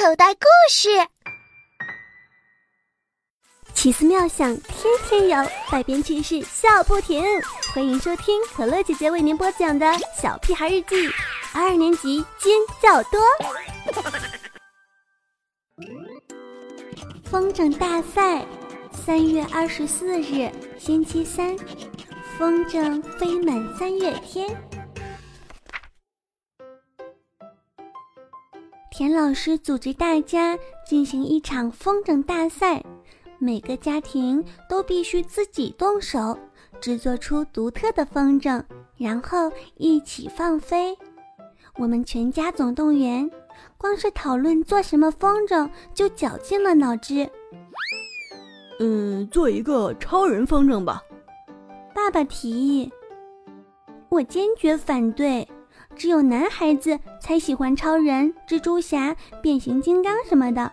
口袋故事。奇思妙想天天有，百变趣事笑不停。欢迎收听可乐姐姐为您播讲的《小屁孩日记》二年级尖叫多。风筝大赛，三月二十四日，星期三，风筝飞满三月天。田老师组织大家进行一场风筝大赛，每个家庭都必须自己动手制作出独特的风筝，然后一起放飞。我们全家总动员，光是讨论做什么风筝就绞尽了脑汁。嗯，做一个超人风筝吧。爸爸提议，我坚决反对。只有男孩子才喜欢超人、蜘蛛侠、变形金刚什么的。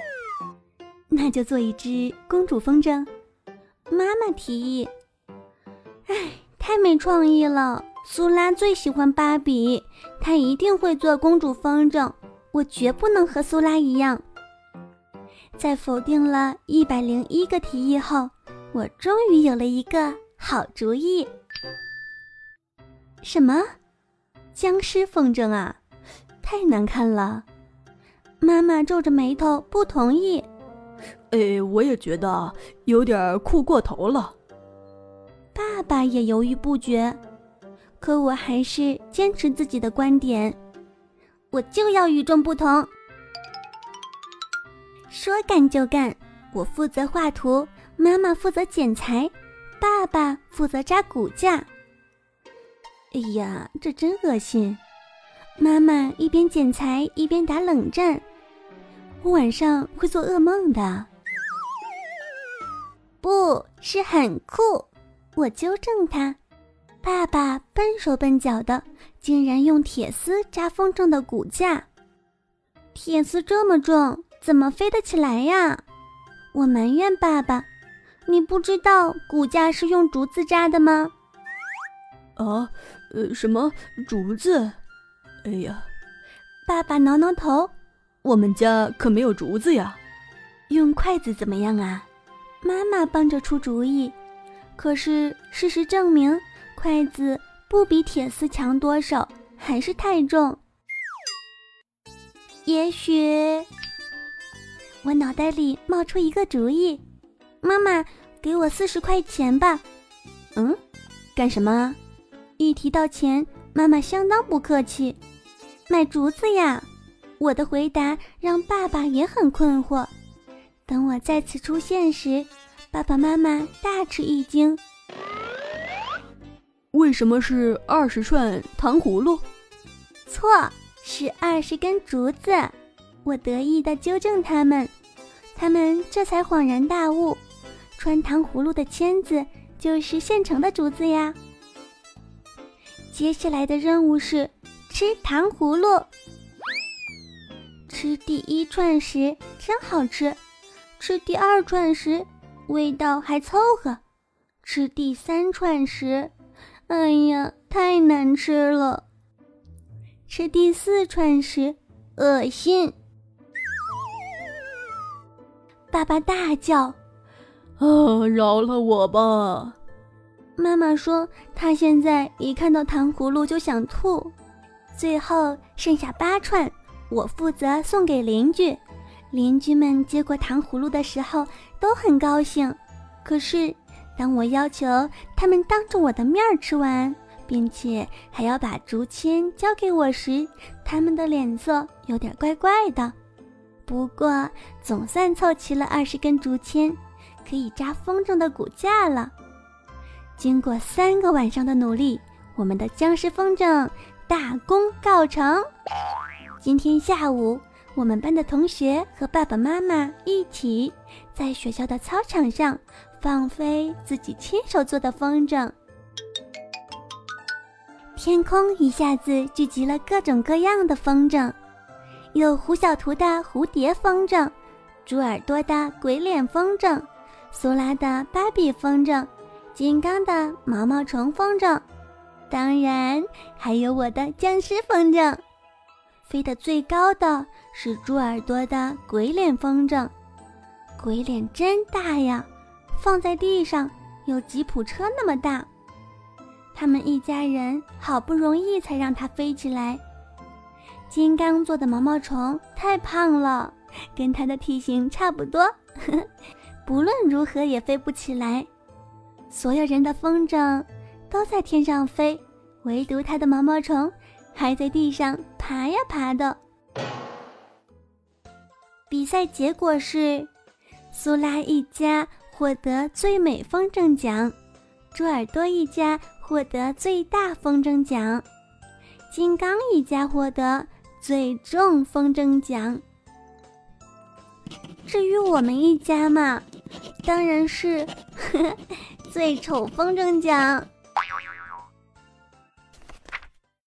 那就做一只公主风筝。妈妈提议。唉，太没创意了。苏拉最喜欢芭比，她一定会做公主风筝。我绝不能和苏拉一样。在否定了一百零一个提议后，我终于有了一个好主意。什么？僵尸风筝啊，太难看了！妈妈皱着眉头不同意。哎，我也觉得有点酷过头了。爸爸也犹豫不决，可我还是坚持自己的观点，我就要与众不同。说干就干，我负责画图，妈妈负责剪裁，爸爸负责扎骨架。哎呀，这真恶心！妈妈一边剪裁一边打冷战，我晚上会做噩梦的。不是很酷，我纠正他。爸爸笨手笨脚的，竟然用铁丝扎风筝的骨架。铁丝这么重，怎么飞得起来呀？我埋怨爸爸：“你不知道骨架是用竹子扎的吗？”啊。呃，什么竹子？哎呀，爸爸挠挠头，我们家可没有竹子呀。用筷子怎么样啊？妈妈帮着出主意。可是事实证明，筷子不比铁丝强多少，还是太重。也许，我脑袋里冒出一个主意。妈妈，给我四十块钱吧。嗯，干什么？一提到钱，妈妈相当不客气，买竹子呀！我的回答让爸爸也很困惑。等我再次出现时，爸爸妈妈大吃一惊。为什么是二十串糖葫芦？错，是二十根竹子。我得意地纠正他们，他们这才恍然大悟：穿糖葫芦的签子就是现成的竹子呀。接下来的任务是吃糖葫芦。吃第一串时真好吃，吃第二串时味道还凑合，吃第三串时，哎呀，太难吃了。吃第四串时，恶心。爸爸大叫：“啊，饶了我吧！”妈妈说：“她现在一看到糖葫芦就想吐。”最后剩下八串，我负责送给邻居。邻居们接过糖葫芦的时候都很高兴。可是，当我要求他们当着我的面吃完，并且还要把竹签交给我时，他们的脸色有点怪怪的。不过，总算凑齐了二十根竹签，可以扎风筝的骨架了。经过三个晚上的努力，我们的僵尸风筝大功告成。今天下午，我们班的同学和爸爸妈妈一起在学校的操场上放飞自己亲手做的风筝。天空一下子聚集了各种各样的风筝，有胡小图的蝴蝶风筝，猪耳朵的鬼脸风筝，苏拉的芭比风筝。金刚的毛毛虫风筝，当然还有我的僵尸风筝。飞得最高的是猪耳朵的鬼脸风筝，鬼脸真大呀，放在地上有吉普车那么大。他们一家人好不容易才让它飞起来。金刚做的毛毛虫太胖了，跟它的体型差不多，不论如何也飞不起来。所有人的风筝都在天上飞，唯独它的毛毛虫还在地上爬呀爬的。比赛结果是，苏拉一家获得最美风筝奖，猪耳朵一家获得最大风筝奖，金刚一家获得。最重风筝奖。至于我们一家嘛，当然是呵呵最丑风筝奖。